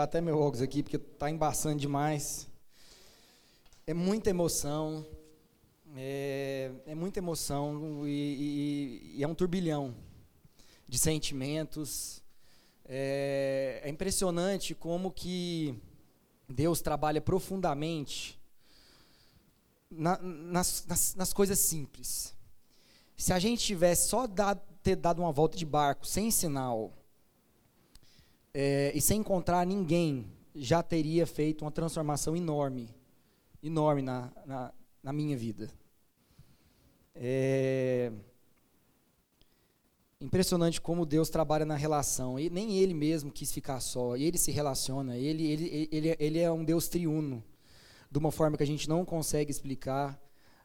Tirar até meu óculos aqui, porque está embaçando demais. É muita emoção. É, é muita emoção e, e, e, é um turbilhão de sentimentos. É, é impressionante como que Deus trabalha profundamente na, nas, nas, nas, coisas simples. Se a gente tivesse só dado, ter dado uma volta de barco sem sinal é, e sem encontrar ninguém, já teria feito uma transformação enorme, enorme na, na, na minha vida. É impressionante como Deus trabalha na relação. E nem ele mesmo quis ficar só. Ele se relaciona. Ele, ele, ele, ele é um Deus triuno, de uma forma que a gente não consegue explicar.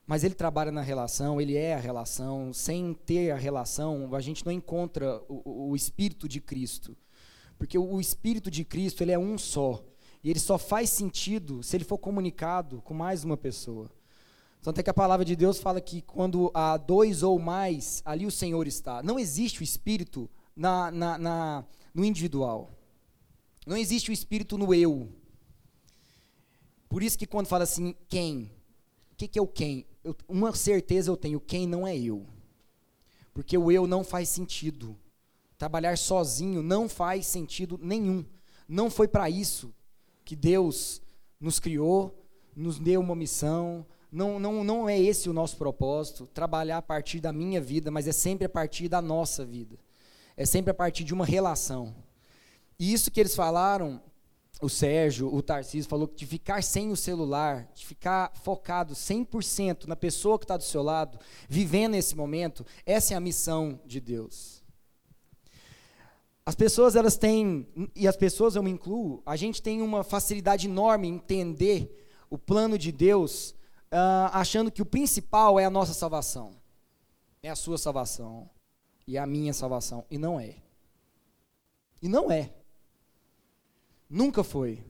Mas ele trabalha na relação, ele é a relação. Sem ter a relação, a gente não encontra o, o Espírito de Cristo. Porque o, Espírito de Cristo ele é um só. E ele só faz sentido se ele for comunicado com mais uma pessoa. Tanto é que a palavra de Deus fala que quando há dois ou mais, ali o Senhor está. Não existe o Espírito na, na, na no individual. Não existe o Espírito no eu. Por isso que quando fala assim, quem? O que, que é o quem? Eu, uma certeza eu tenho, quem não é eu. Porque o eu não faz sentido. Trabalhar sozinho não faz sentido nenhum. Não foi para isso que Deus nos criou, nos deu uma missão. Não, não, não é esse o nosso propósito, trabalhar a partir da minha vida, mas é sempre a partir da nossa vida. É sempre a partir de uma relação. E isso que eles falaram, o Sérgio, o Tarcísio falou de ficar sem o celular, de ficar focado 100% na pessoa que está do seu lado, vivendo esse momento, essa é a missão de Deus. As pessoas, elas têm, e as pessoas eu me incluo, a gente tem uma facilidade enorme em entender o plano de Deus, uh, achando que o principal é a nossa salvação, é a sua salvação, e a minha salvação, e não é. E não é. Nunca foi.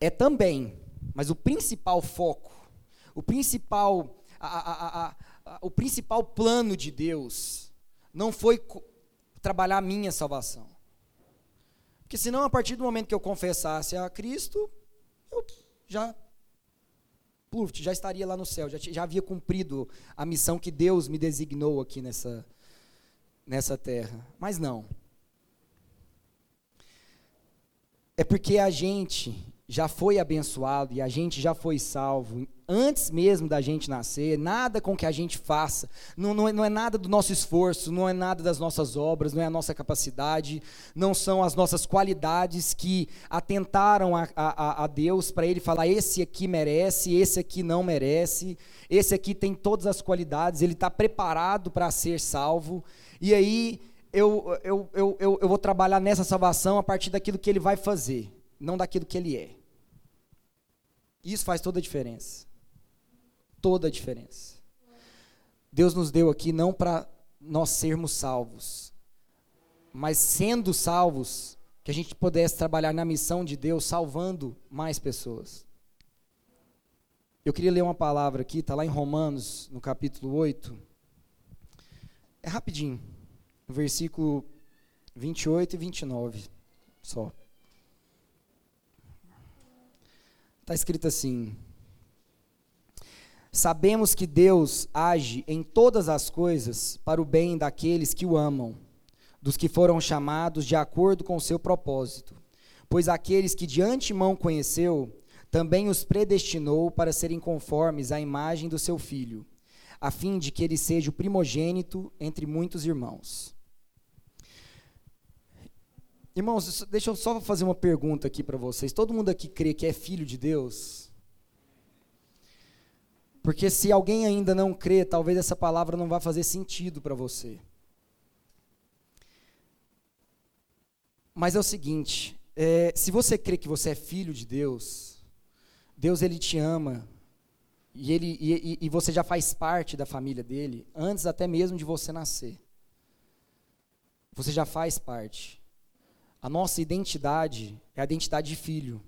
É também, mas o principal foco, o principal, a, a, a, o principal plano de Deus não foi trabalhar a minha salvação. Porque senão, a partir do momento que eu confessasse a Cristo, eu já pluft, já estaria lá no céu, já, já havia cumprido a missão que Deus me designou aqui nessa, nessa terra. Mas não. É porque a gente já foi abençoado e a gente já foi salvo antes mesmo da gente nascer, nada com que a gente faça, não, não, é, não, é, nada do nosso esforço, não é nada das nossas obras, não é a nossa capacidade, não são as nossas qualidades que atentaram a, a, a Deus para Ele falar: esse aqui merece, esse aqui não merece, esse aqui tem todas as qualidades, ele está preparado para ser salvo, e aí eu, eu, eu, eu, eu vou trabalhar nessa salvação a partir daquilo que Ele vai fazer, não daquilo que Ele é. Isso faz toda a diferença toda a diferença. Deus nos deu aqui não para nós sermos salvos, mas sendo salvos, que a gente pudesse trabalhar na missão de Deus, salvando mais pessoas. Eu queria ler uma palavra aqui, está lá em Romanos, no capítulo 8. É rapidinho, versículo 28 e 29, só. Está escrito assim: Sabemos que Deus age em todas as coisas para o bem daqueles que o amam, dos que foram chamados de acordo com o seu propósito. Pois aqueles que de antemão conheceu, também os predestinou para serem conformes à imagem do seu filho, a fim de que ele seja o primogênito entre muitos irmãos. Irmãos, deixa eu só fazer uma pergunta aqui para vocês. Todo mundo aqui crê que é filho de Deus? Porque se alguém ainda não crê, talvez essa palavra não vá fazer sentido para você. Mas é o seguinte: é, se você crê que você é filho de Deus, Deus ele te ama e, ele, e, e você já faz parte da família dele antes até mesmo de você nascer. Você já faz parte. A nossa identidade é a identidade de filho.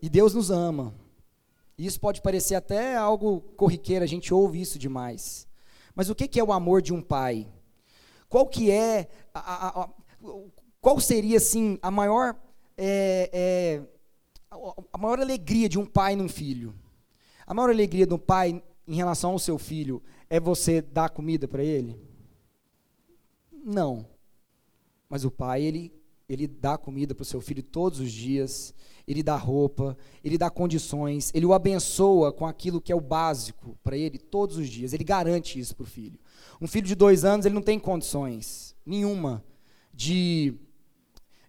E Deus nos ama. Isso pode parecer até algo corriqueiro, a gente ouve isso demais. Mas o que é o amor de um pai? Qual que é a, a, a, qual seria, assim, a maior, é, é, a maior alegria de um pai num filho? A maior alegria do pai em relação ao seu filho é você dar comida para ele? Não. Mas o pai, ele, ele dá comida para o seu filho todos os dias, ele dá roupa, ele dá condições, ele o abençoa com aquilo que é o básico para ele todos os dias, ele garante isso para o filho. Um filho de dois anos, ele não tem condições nenhuma de,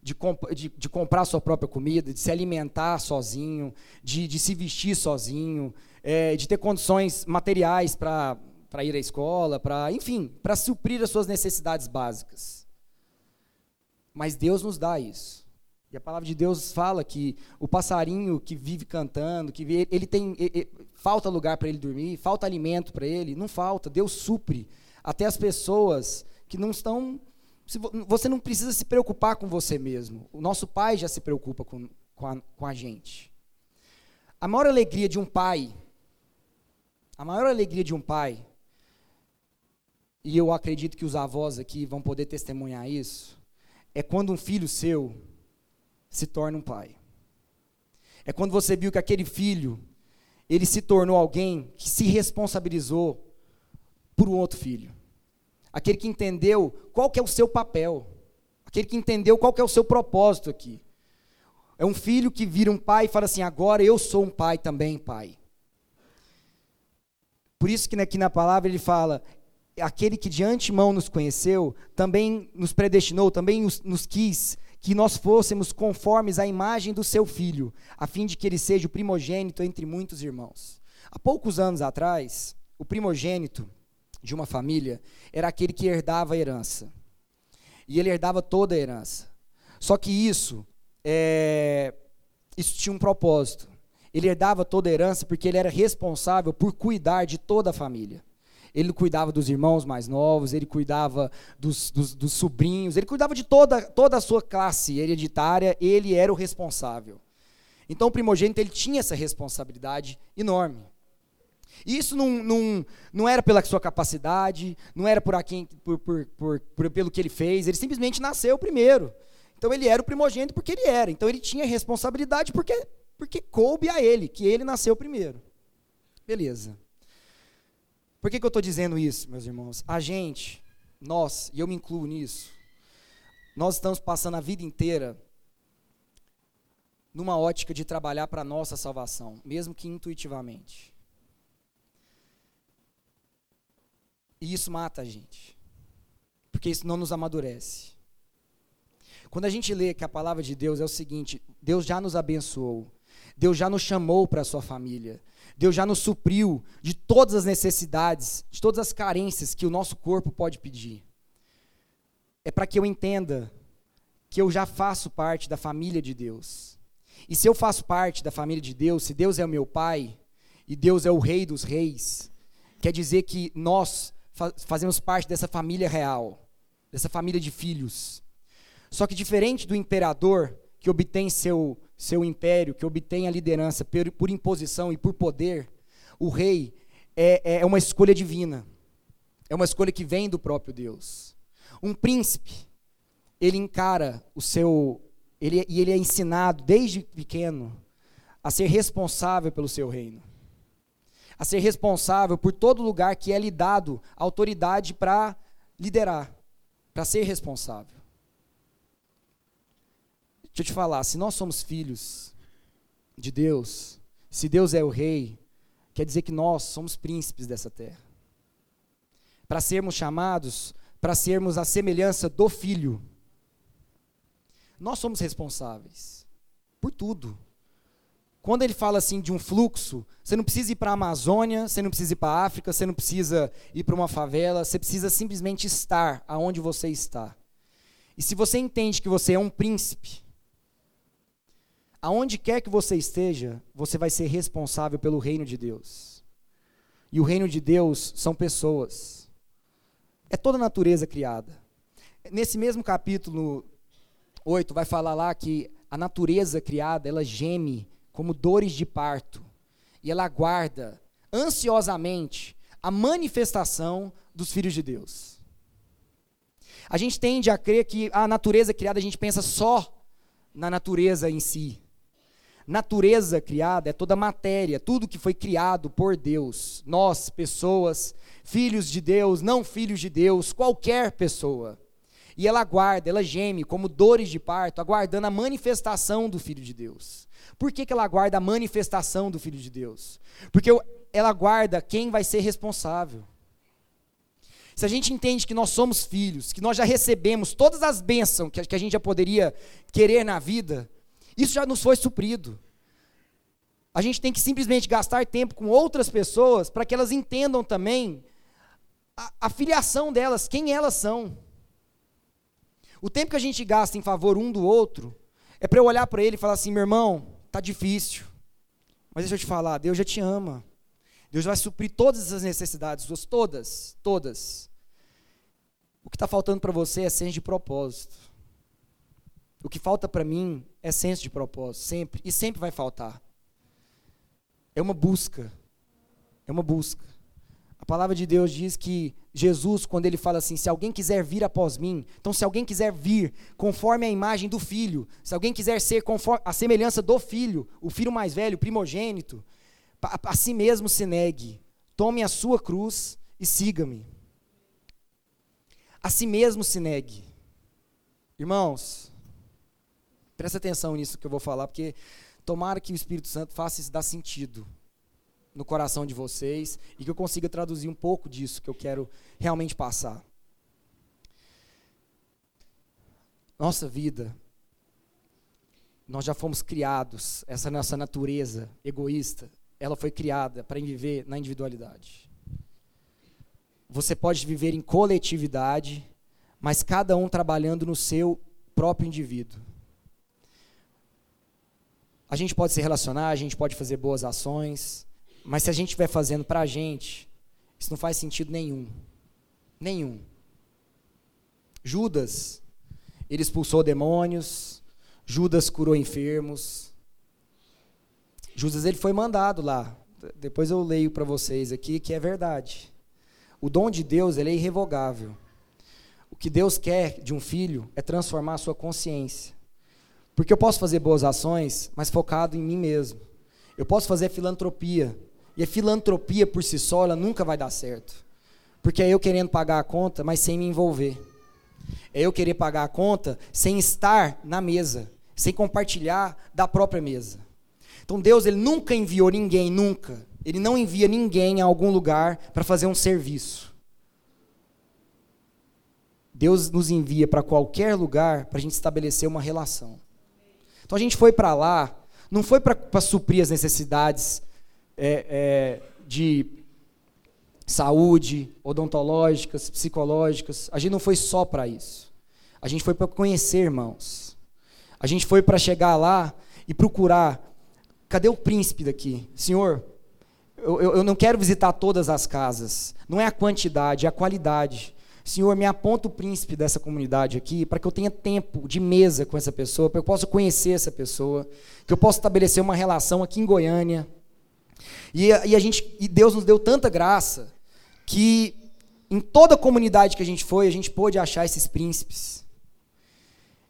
de, comp de, de comprar sua própria comida, de se alimentar sozinho, de, de se vestir sozinho, é, de ter condições materiais para ir à escola, para, enfim, para suprir as suas necessidades básicas. Mas Deus nos dá isso. E a palavra de Deus fala que o passarinho que vive cantando, que ele tem ele, falta lugar para ele dormir, falta alimento para ele, não falta. Deus supre até as pessoas que não estão. Você não precisa se preocupar com você mesmo. O nosso pai já se preocupa com, com, a, com a gente. A maior alegria de um pai a maior alegria de um pai, e eu acredito que os avós aqui vão poder testemunhar isso, é quando um filho seu se torna um pai. É quando você viu que aquele filho, ele se tornou alguém que se responsabilizou por um outro filho. Aquele que entendeu qual que é o seu papel. Aquele que entendeu qual que é o seu propósito aqui. É um filho que vira um pai e fala assim: agora eu sou um pai também, pai. Por isso que aqui na palavra ele fala: aquele que de antemão nos conheceu, também nos predestinou, também nos, quis que nós fôssemos conformes à imagem do seu filho, a fim de que ele seja o primogênito entre muitos irmãos. Há poucos anos atrás, o primogênito de uma família era aquele que herdava a herança. E ele herdava toda a herança. Só que isso, é, isso tinha um propósito. Ele herdava toda a herança porque ele era responsável por cuidar de toda a família. Ele cuidava dos irmãos mais novos, ele cuidava dos, dos, dos sobrinhos, ele cuidava de toda, toda a sua classe hereditária, ele era o responsável. Então o primogênito ele tinha essa responsabilidade enorme. E isso não, não, não era pela sua capacidade, não era por, aqui, por, por, por, por, pelo que ele fez, ele simplesmente nasceu primeiro. Então ele era o primogênito porque ele era. Então ele tinha responsabilidade porque porque coube a ele, que ele nasceu primeiro. Beleza. Por que, que eu estou dizendo isso, meus irmãos? A gente, nós, e eu me incluo nisso, nós estamos passando a vida inteira numa ótica de trabalhar para a nossa salvação, mesmo que intuitivamente. E isso mata a gente, porque isso não nos amadurece. Quando a gente lê que a palavra de Deus é o seguinte: Deus já nos abençoou, Deus já nos chamou para a sua família. Deus já nos supriu de todas as necessidades, de todas as carências que o nosso corpo pode pedir. É para que eu entenda que eu já faço parte da família de Deus. E se eu faço parte da família de Deus, se Deus é o meu pai e Deus é o rei dos reis, quer dizer que nós fazemos parte dessa família real, dessa família de filhos. Só que diferente do imperador que obtém seu seu império, que obtém a liderança por, por imposição e por poder, o rei é, é uma escolha divina. É uma escolha que vem do próprio Deus. Um príncipe, ele encara o seu. Ele, e ele é ensinado desde pequeno a ser responsável pelo seu reino. A ser responsável por todo lugar que é lhe dado autoridade para liderar, para ser responsável. Deixa eu te falar, se nós somos filhos de Deus, se Deus é o rei, quer dizer que nós somos príncipes dessa terra. Para sermos chamados, para sermos a semelhança do filho. Nós somos responsáveis por tudo. Quando ele fala assim de um fluxo, você não precisa ir para a Amazônia, você não precisa ir para a África, você não precisa ir para uma favela, você precisa simplesmente estar aonde você está. E se você entende que você é um príncipe, aonde quer que você esteja, você vai ser responsável pelo reino de Deus. E o reino de Deus são pessoas. É toda a natureza criada. Nesse mesmo capítulo 8 vai falar lá que a natureza criada, ela geme como dores de parto. E ela aguarda ansiosamente a manifestação dos filhos de Deus. A gente tende a crer que a natureza criada, a gente pensa só na natureza em si. Natureza criada é toda matéria, tudo que foi criado por Deus. Nós, pessoas, filhos de Deus, não filhos de Deus, qualquer pessoa. E ela aguarda, ela geme como dores de parto, aguardando a manifestação do Filho de Deus. Por que, que ela aguarda a manifestação do Filho de Deus? Porque ela aguarda quem vai ser responsável. Se a gente entende que nós somos filhos, que nós já recebemos todas as bênçãos que a gente já poderia querer na vida, isso já nos foi suprido. A gente tem que simplesmente gastar tempo com outras pessoas para que elas entendam também a, a filiação delas, quem elas são. O tempo que a gente gasta em favor um do outro é para eu olhar para ele e falar assim: meu irmão, tá difícil, mas deixa eu te falar, Deus já te ama. Deus vai suprir todas as necessidades suas, todas, todas. O que está faltando para você é senso de propósito. O que falta para mim é senso de propósito, sempre, e sempre vai faltar. É uma busca. É uma busca. A palavra de Deus diz que Jesus, quando ele fala assim: se alguém quiser vir após mim, então se alguém quiser vir conforme a imagem do filho, se alguém quiser ser conforme a semelhança do filho, o filho mais velho, primogênito, a, a si mesmo se negue, tome a sua cruz e siga-me. A si mesmo se negue. Irmãos, presta atenção nisso que eu vou falar, porque tomara que o Espírito Santo faça isso dar sentido no coração de vocês e que eu consiga traduzir um pouco disso que eu quero realmente passar. Nossa vida, nós já fomos criados, essa nossa natureza egoísta, ela foi criada para viver na individualidade. Você pode viver em coletividade, mas cada um trabalhando no seu próprio indivíduo. A gente pode se relacionar, a gente pode fazer boas ações, mas se a gente estiver fazendo para a gente, isso não faz sentido nenhum. Nenhum. Judas, ele expulsou demônios, Judas curou enfermos, Judas ele foi mandado lá. Depois eu leio para vocês aqui que é verdade. O dom de Deus ele é irrevogável. O que Deus quer de um filho é transformar a sua consciência. Porque eu posso fazer boas ações, mas focado em mim mesmo. Eu posso fazer filantropia. E a filantropia por si só, ela nunca vai dar certo. Porque é eu querendo pagar a conta, mas sem me envolver. É eu querer pagar a conta sem estar na mesa, sem compartilhar da própria mesa. Então Deus ele nunca enviou ninguém, nunca. Ele não envia ninguém a algum lugar para fazer um serviço. Deus nos envia para qualquer lugar para a gente estabelecer uma relação. Então a gente foi para lá, não foi para suprir as necessidades é, é, de saúde, odontológicas, psicológicas. A gente não foi só para isso. A gente foi para conhecer irmãos. A gente foi para chegar lá e procurar Cadê o príncipe daqui? Senhor, eu, eu, eu não quero visitar todas as casas. Não é a quantidade, é a qualidade. Senhor, me aponta o príncipe dessa comunidade aqui, para que eu tenha tempo de mesa com essa pessoa, para que eu possa conhecer essa pessoa, que eu possa estabelecer uma relação aqui em Goiânia. E, e, a gente, e Deus nos deu tanta graça que em toda a comunidade que a gente foi, a gente pôde achar esses príncipes.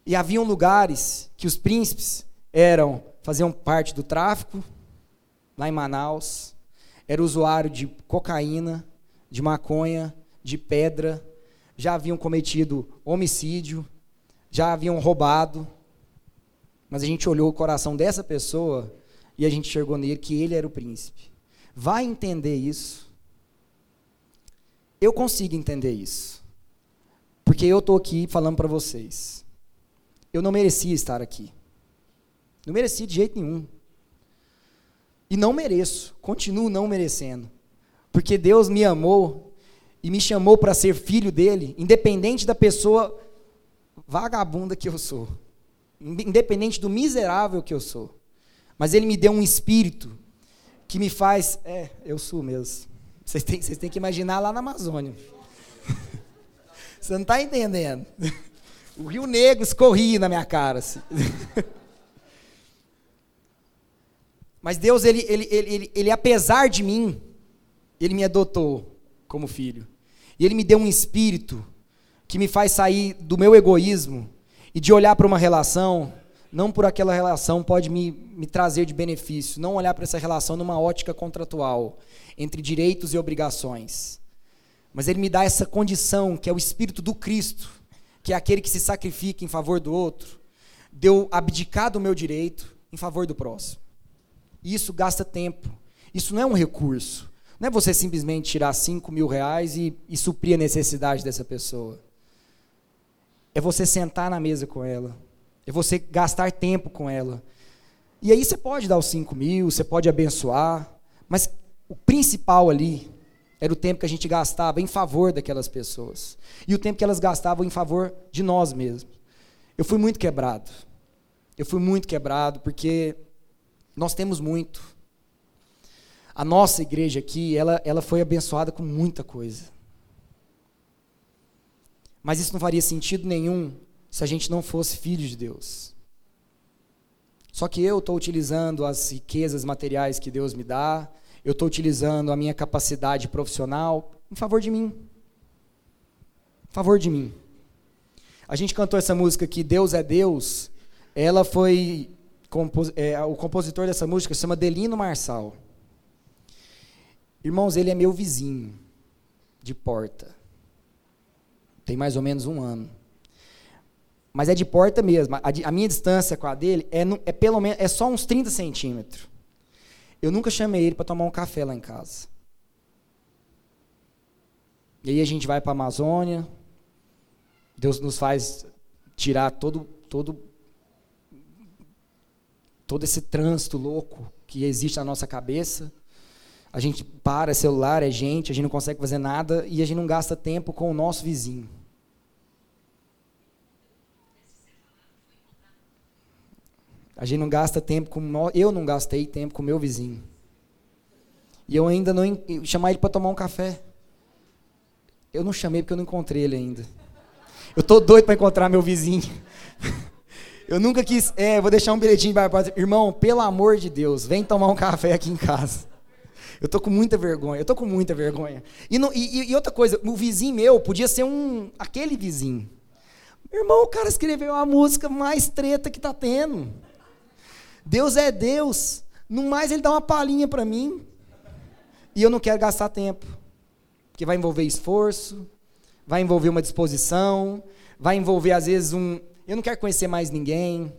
E haviam lugares que os príncipes eram faziam parte do tráfico lá em Manaus, era usuário de cocaína, de maconha, de pedra, já haviam cometido homicídio, já haviam roubado. Mas a gente olhou o coração dessa pessoa e a gente enxergou nele que ele era o príncipe. Vai entender isso. Eu consigo entender isso. Porque eu estou aqui falando para vocês. Eu não merecia estar aqui. Não merecia de jeito nenhum. E não mereço, continuo não merecendo. Porque Deus me amou e me chamou para ser filho dele, independente da pessoa vagabunda que eu sou, independente do miserável que eu sou. Mas ele me deu um espírito que me faz. É, eu sou mesmo. Vocês têm, vocês têm que imaginar lá na Amazônia. Você não está entendendo. O Rio Negro escorria na minha cara. Assim. Mas Deus, ele, ele, ele, ele, ele, apesar de mim, ele me adotou como filho. E ele me deu um espírito que me faz sair do meu egoísmo e de olhar para uma relação, não por aquela relação pode me, me trazer de benefício, não olhar para essa relação numa ótica contratual, entre direitos e obrigações. Mas ele me dá essa condição, que é o espírito do Cristo, que é aquele que se sacrifica em favor do outro, deu abdicar do meu direito em favor do próximo. E isso gasta tempo. Isso não é um recurso. Não é você simplesmente tirar 5 mil reais e, e suprir a necessidade dessa pessoa. É você sentar na mesa com ela. É você gastar tempo com ela. E aí você pode dar os 5 mil, você pode abençoar, mas o principal ali era o tempo que a gente gastava em favor daquelas pessoas. E o tempo que elas gastavam em favor de nós mesmos. Eu fui muito quebrado. Eu fui muito quebrado porque nós temos muito. A nossa igreja aqui, ela, ela foi abençoada com muita coisa. Mas isso não faria sentido nenhum se a gente não fosse filho de Deus. Só que eu estou utilizando as riquezas materiais que Deus me dá, eu estou utilizando a minha capacidade profissional em favor de mim. Em favor de mim. A gente cantou essa música aqui, Deus é Deus. Ela foi. É, o compositor dessa música se chama Delino Marçal. Irmãos, ele é meu vizinho de porta. Tem mais ou menos um ano. Mas é de porta mesmo. A, a minha distância com a dele é, é pelo menos é só uns 30 centímetros. Eu nunca chamei ele para tomar um café lá em casa. E aí a gente vai para a Amazônia. Deus nos faz tirar todo, todo, todo esse trânsito louco que existe na nossa cabeça. A gente para, é celular, é gente, a gente não consegue fazer nada e a gente não gasta tempo com o nosso vizinho. A gente não gasta tempo com. Eu não gastei tempo com meu vizinho. E eu ainda não. chamar ele para tomar um café. Eu não chamei porque eu não encontrei ele ainda. Eu tô doido para encontrar meu vizinho. Eu nunca quis. É, vou deixar um bilhetinho para Irmão, pelo amor de Deus, vem tomar um café aqui em casa. Eu tô com muita vergonha. Eu tô com muita vergonha. E, no, e, e outra coisa, o vizinho meu podia ser um aquele vizinho. Irmão, o cara escreveu a música mais treta que tá tendo. Deus é Deus. No mais, ele dá uma palhinha para mim. E eu não quero gastar tempo. Porque vai envolver esforço, vai envolver uma disposição, vai envolver, às vezes, um. Eu não quero conhecer mais ninguém.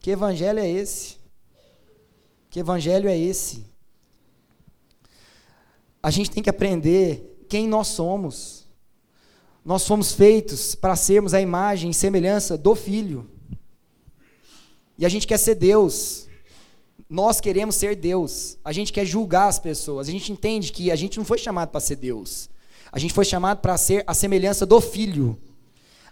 Que evangelho é esse? Que evangelho é esse? A gente tem que aprender quem nós somos. Nós fomos feitos para sermos a imagem e semelhança do Filho. E a gente quer ser Deus. Nós queremos ser Deus. A gente quer julgar as pessoas. A gente entende que a gente não foi chamado para ser Deus. A gente foi chamado para ser a semelhança do Filho.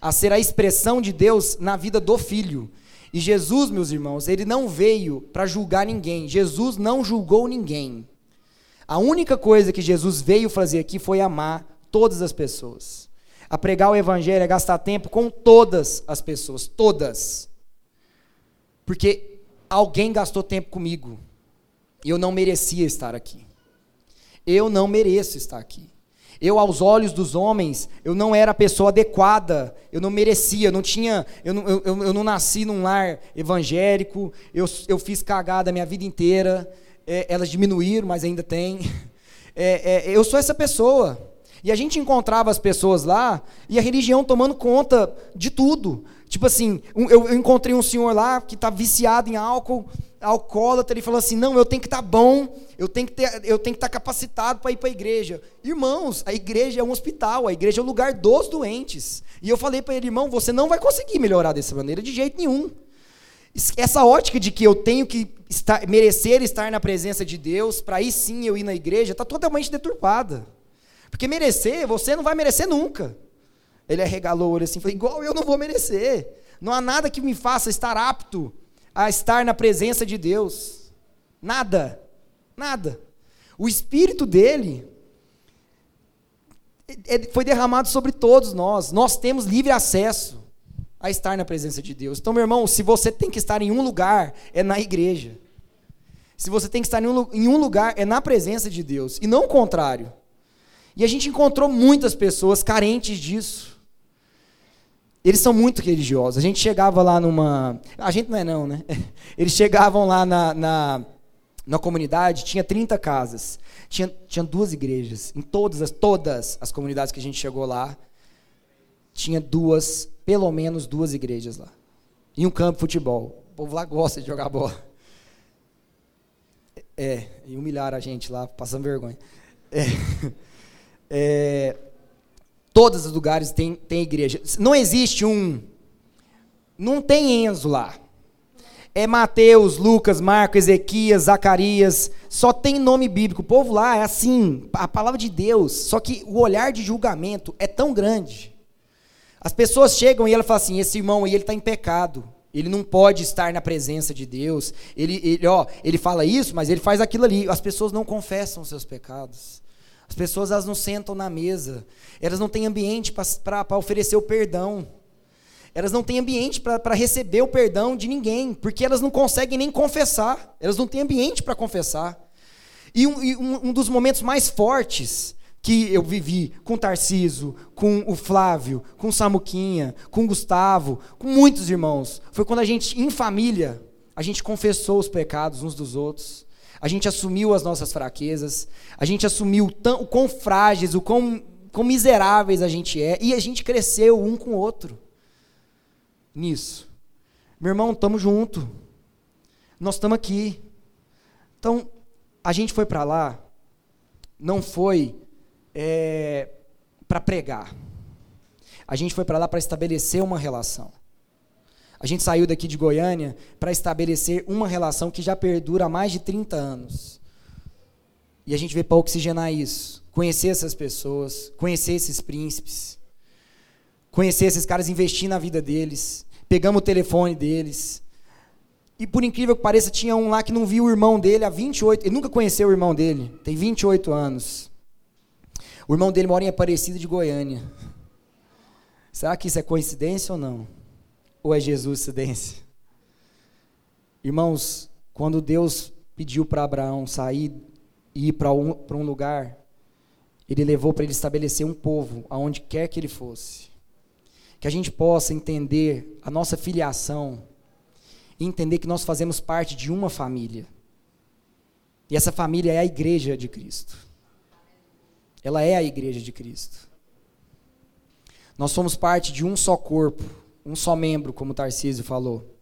A ser a expressão de Deus na vida do Filho. E Jesus, meus irmãos, ele não veio para julgar ninguém. Jesus não julgou ninguém. A única coisa que Jesus veio fazer aqui foi amar todas as pessoas. A pregar o evangelho é gastar tempo com todas as pessoas, todas. Porque alguém gastou tempo comigo. Eu não merecia estar aqui. Eu não mereço estar aqui. Eu, aos olhos dos homens, eu não era a pessoa adequada, eu não merecia, eu não tinha, eu não, eu, eu não nasci num lar evangélico, eu, eu fiz cagada a minha vida inteira, é, elas diminuíram, mas ainda tem. É, é, eu sou essa pessoa. E a gente encontrava as pessoas lá e a religião tomando conta de tudo. Tipo assim, um, eu, eu, encontrei um senhor lá que está viciado em álcool, alcoólatra, ele falou assim: não, eu tenho que estar tá bom, eu tenho que estar tá capacitado para ir para a igreja. Irmãos, a igreja é um hospital, a igreja é o lugar dos doentes. E eu falei para ele, irmão, você não vai conseguir melhorar dessa maneira de jeito nenhum. Essa ótica de que eu tenho que estar, merecer estar na presença de Deus, para aí sim eu ir na igreja, está totalmente deturpada. Porque merecer, você não vai merecer nunca. Ele arregalou o olho assim, falou, igual eu não vou merecer. Não há nada que me faça estar apto a estar na presença de Deus. Nada. Nada. O Espírito dele é, é, foi derramado sobre todos nós. Nós temos livre acesso a estar na presença de Deus. Então, meu irmão, se você tem que estar em um lugar, é na igreja. Se você tem que estar em um lugar, é na presença de Deus. E não o contrário. E a gente encontrou muitas pessoas carentes disso. eles são muito religiosos. A gente chegava lá numa. A gente não é, não, né? Eles chegavam lá na, na, na comunidade, tinha 30 casas. Tinha, tinha duas igrejas. Em todas as, todas as comunidades que a gente chegou lá, tinha duas, pelo menos duas igrejas lá. E um campo de futebol. O povo lá gosta de jogar bola. É, e humilhar a gente lá, passando vergonha. É, é, todos os lugares tem, tem igreja. Não existe um. Não tem Enzo lá. É Mateus, Lucas, Marcos, Ezequias, Zacarias. Só tem nome bíblico. O povo lá é assim, a palavra de Deus. Só que o olhar de julgamento é tão grande. As pessoas chegam e ela fala assim: esse irmão aí ele está em pecado. Ele não pode estar na presença de Deus. Ele, ele, ó, ele fala isso, mas ele faz aquilo ali. As pessoas não confessam seus pecados. As pessoas elas não sentam na mesa. Elas não têm ambiente para oferecer o perdão. Elas não têm ambiente para receber o perdão de ninguém, porque elas não conseguem nem confessar. Elas não têm ambiente para confessar. E, um, e um, um dos momentos mais fortes que eu vivi com Tarciso, com o Flávio, com Samuquinha, com Gustavo, com muitos irmãos. Foi quando a gente, em família, a gente confessou os pecados uns dos outros. A gente assumiu as nossas fraquezas. A gente assumiu tão, o quão frágeis, o quão, quão miseráveis a gente é. E a gente cresceu um com o outro. Nisso. Meu irmão, estamos junto. Nós estamos aqui. Então, a gente foi para lá, não foi é, para pregar. A gente foi para lá para estabelecer uma relação. A gente saiu daqui de Goiânia para estabelecer uma relação que já perdura há mais de 30 anos. E a gente veio para oxigenar isso, conhecer essas pessoas, conhecer esses príncipes, conhecer esses caras, investir na vida deles. Pegamos o telefone deles. E por incrível que pareça, tinha um lá que não viu o irmão dele há 28, ele nunca conheceu o irmão dele, tem 28 anos. O irmão dele mora em Aparecida de Goiânia. Será que isso é coincidência ou não? Ou é Jesus coincidência? Irmãos, quando Deus pediu para Abraão sair e ir para um, um lugar, ele levou para ele estabelecer um povo, aonde quer que ele fosse. Que a gente possa entender a nossa filiação e entender que nós fazemos parte de uma família. E essa família é a igreja de Cristo. Ela é a igreja de Cristo. Nós somos parte de um só corpo, um só membro, como Tarcísio falou.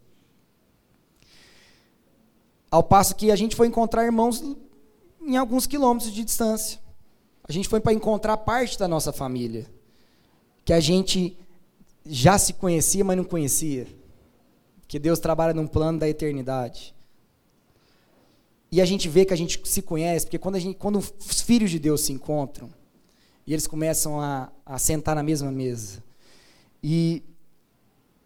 Ao passo que a gente foi encontrar irmãos em alguns quilômetros de distância. A gente foi para encontrar parte da nossa família, que a gente já se conhecia, mas não conhecia. Que Deus trabalha num plano da eternidade. E a gente vê que a gente se conhece, porque quando, gente, quando os filhos de Deus se encontram, e eles começam a, a sentar na mesma mesa, e,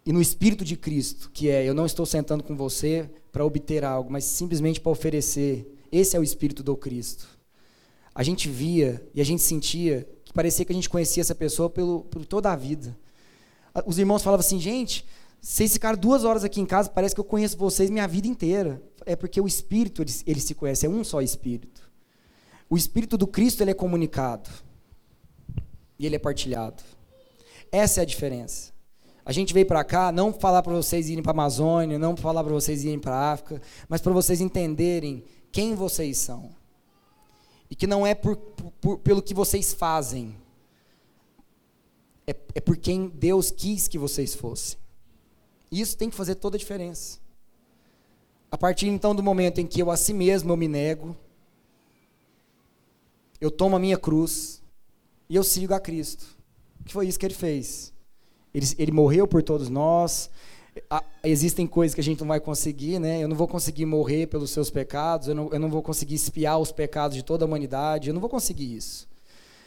e no Espírito de Cristo, que é, eu não estou sentando com você para obter algo, mas simplesmente para oferecer, esse é o Espírito do Cristo. A gente via e a gente sentia que parecia que a gente conhecia essa pessoa pelo, por toda a vida. Os irmãos falavam assim, gente, vocês ficaram duas horas aqui em casa, parece que eu conheço vocês minha vida inteira. É porque o Espírito, ele, ele se conhece, é um só Espírito. O Espírito do Cristo, ele é comunicado. E ele é partilhado. Essa é a diferença. A gente veio para cá não falar para vocês irem para a Amazônia, não falar para vocês irem para a África, mas para vocês entenderem quem vocês são. E que não é por, por, pelo que vocês fazem, é, é por quem Deus quis que vocês fossem. Isso tem que fazer toda a diferença. A partir então do momento em que eu a si mesmo eu me nego, eu tomo a minha cruz e eu sigo a Cristo. Que foi isso que ele fez. Ele, ele morreu por todos nós. existem coisas que a gente não vai conseguir, né? Eu não vou conseguir morrer pelos seus pecados, eu não, eu não vou conseguir espiar os pecados de toda a humanidade, eu não vou conseguir isso.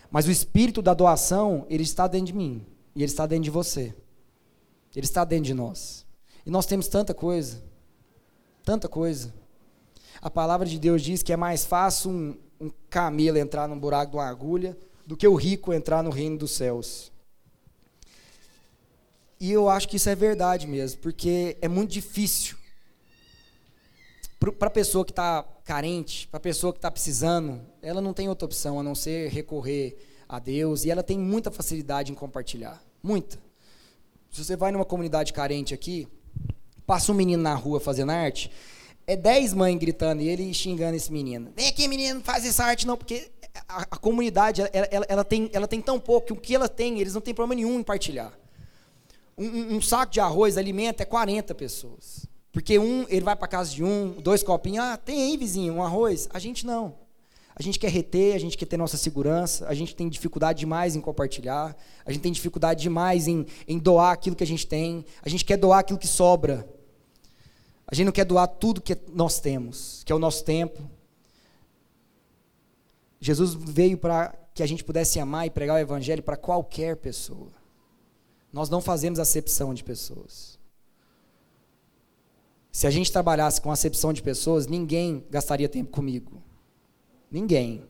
Mas o espírito da doação, ele está dentro de mim e ele está dentro de você. Ele está dentro de nós. E nós temos tanta coisa. Tanta coisa. A palavra de Deus diz que é mais fácil um, um camelo entrar num buraco de uma agulha do que o rico entrar no reino dos céus. E eu acho que isso é verdade mesmo, porque é muito difícil para a pessoa que está carente, para a pessoa que está precisando, ela não tem outra opção a não ser recorrer a Deus e ela tem muita facilidade em compartilhar. Muita. Se você vai numa comunidade carente aqui, passa um menino na rua fazendo arte, é dez mães gritando e ele xingando esse menino. Vem aqui, menino, faz essa arte não, porque a, a comunidade, ela, ela, ela, tem, ela tem tão pouco, que o que ela tem, eles não têm problema nenhum em partilhar. Um, um, saco de arroz alimenta é 40 pessoas. Porque um, ele vai para casa de um, dois copinhos, ah, tem aí, vizinho, um arroz. A gente não. A gente quer reter, a gente quer ter nossa segurança, a gente tem dificuldade demais em compartilhar, a gente tem dificuldade demais em, em doar aquilo que a gente tem, a gente quer doar aquilo que sobra. A gente não quer doar tudo que nós temos, que é o nosso tempo. Jesus veio para que a gente pudesse amar e pregar o evangelho para qualquer pessoa. Nós não fazemos acepção de pessoas. Se a gente trabalhasse com acepção de pessoas, ninguém gastaria tempo comigo. Ninguém.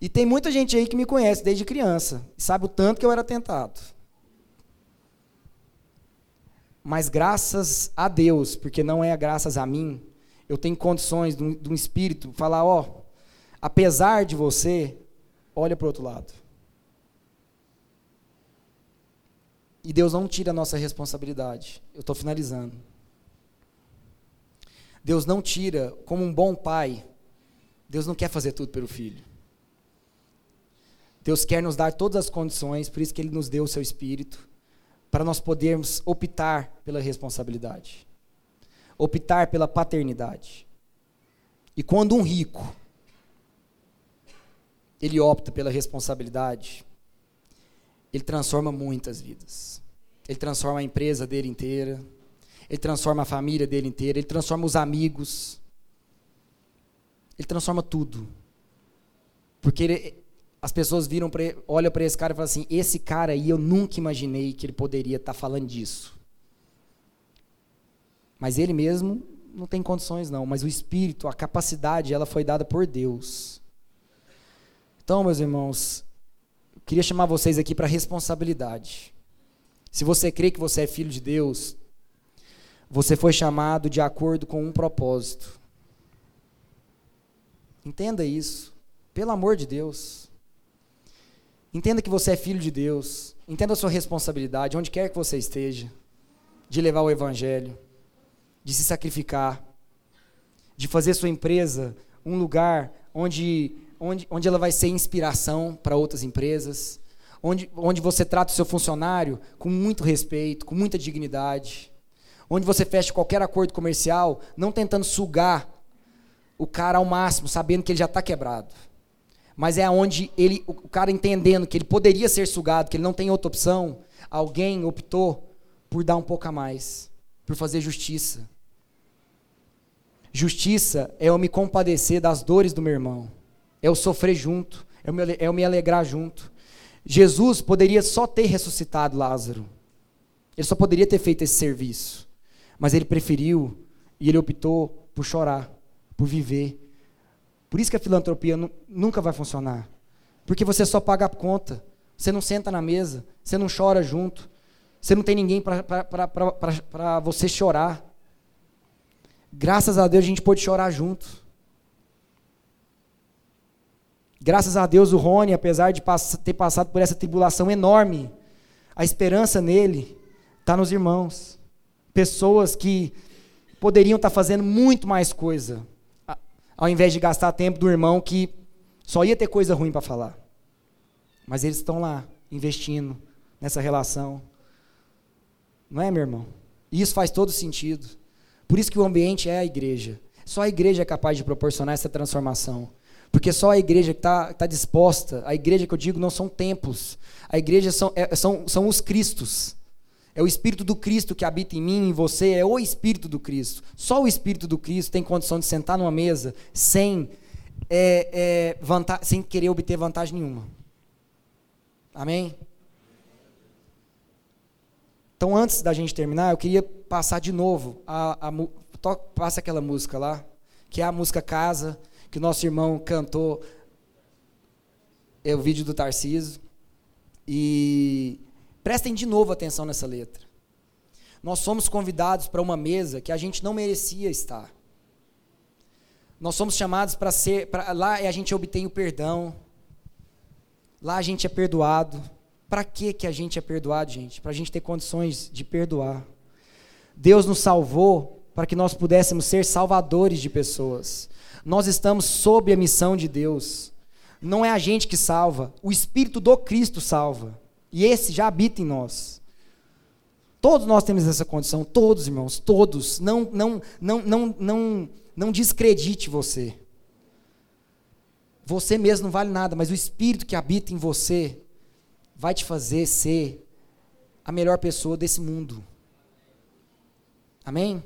E tem muita gente aí que me conhece desde criança e sabe o tanto que eu era tentado. Mas graças a Deus, porque não é graças a mim, eu tenho condições de um, de um espírito falar, ó, apesar de você, olha para o outro lado. E Deus não tira a nossa responsabilidade. Eu estou finalizando. Deus não tira, como um bom pai, Deus não quer fazer tudo pelo filho. Deus quer nos dar todas as condições, por isso que Ele nos deu o seu Espírito, para nós podermos optar pela responsabilidade, optar pela paternidade. E quando um rico, ele opta pela responsabilidade, ele transforma muitas vidas. Ele transforma a empresa dele inteira, ele transforma a família dele inteira, ele transforma os amigos, ele transforma tudo. Porque ele, as pessoas viram pra, olham para esse cara e falam assim: esse cara aí eu nunca imaginei que ele poderia estar tá falando disso. Mas ele mesmo não tem condições não, mas o espírito, a capacidade, ela foi dada por Deus. Então, meus irmãos, eu queria chamar vocês aqui para responsabilidade. Se você crê que você é filho de Deus, você foi chamado de acordo com um propósito. Entenda isso. Pelo amor de Deus. Entenda que você é filho de Deus. Entenda a sua responsabilidade, onde quer que você esteja, de levar o Evangelho, de se sacrificar, de fazer sua empresa um lugar onde, onde, onde ela vai ser inspiração para outras empresas, onde, onde você trata o seu funcionário com muito respeito, com muita dignidade, onde você fecha qualquer acordo comercial, não tentando sugar o cara ao máximo, sabendo que ele já está quebrado. Mas é onde ele, o cara entendendo que ele poderia ser sugado, que ele não tem outra opção, alguém optou por dar um pouco a mais, por fazer justiça. Justiça é eu me compadecer das dores do meu irmão, é eu sofrer junto, é eu me, é eu me alegrar junto. Jesus poderia só ter ressuscitado Lázaro, ele só poderia ter feito esse serviço, mas ele preferiu e ele optou por chorar por viver. Por isso que a filantropia nunca vai funcionar. Porque você só paga a conta. Você não senta na mesa. Você não chora junto. Você não tem ninguém para você chorar. Graças a Deus a gente pôde chorar junto. Graças a Deus o Rony, apesar de ter passado por essa tribulação enorme, a esperança nele está nos irmãos. Pessoas que poderiam estar tá fazendo muito mais coisa, ao invés de gastar tempo do irmão que só ia ter coisa ruim para falar. Mas eles estão lá, investindo nessa relação. Não é, meu irmão? E isso faz todo sentido. Por isso que o ambiente é a igreja. Só a igreja é capaz de proporcionar essa transformação. Porque só a igreja que está tá disposta, a igreja que eu digo não são templos, a igreja são, é, são, são os Cristos. É o Espírito do Cristo que habita em mim, em você, é o Espírito do Cristo. Só o Espírito do Cristo tem condição de sentar numa mesa sem, é, é, sem querer obter vantagem nenhuma. Amém? Então, antes da gente terminar, eu queria passar de novo a, a, to, passa aquela música lá, que é a música Casa, que o nosso irmão cantou. É o vídeo do Tarciso. E Prestem de novo atenção nessa letra. Nós somos convidados para uma mesa que a gente não merecia estar. Nós somos chamados para ser, pra, lá a gente obtém o perdão, lá a gente é perdoado, Para que que a gente é perdoado, gente? Para a gente ter condições de perdoar. Deus nos salvou para que nós pudéssemos ser salvadores de pessoas. Nós estamos sob a missão de Deus. Não é a gente que salva, o Espírito do Cristo salva. E esse já habita em nós. Todos nós temos essa condição, todos, irmãos, todos. Não, não, não, não, não, não descredite você. Você mesmo não vale nada, mas o Espírito que habita em você vai te fazer ser a melhor pessoa desse mundo. Amém?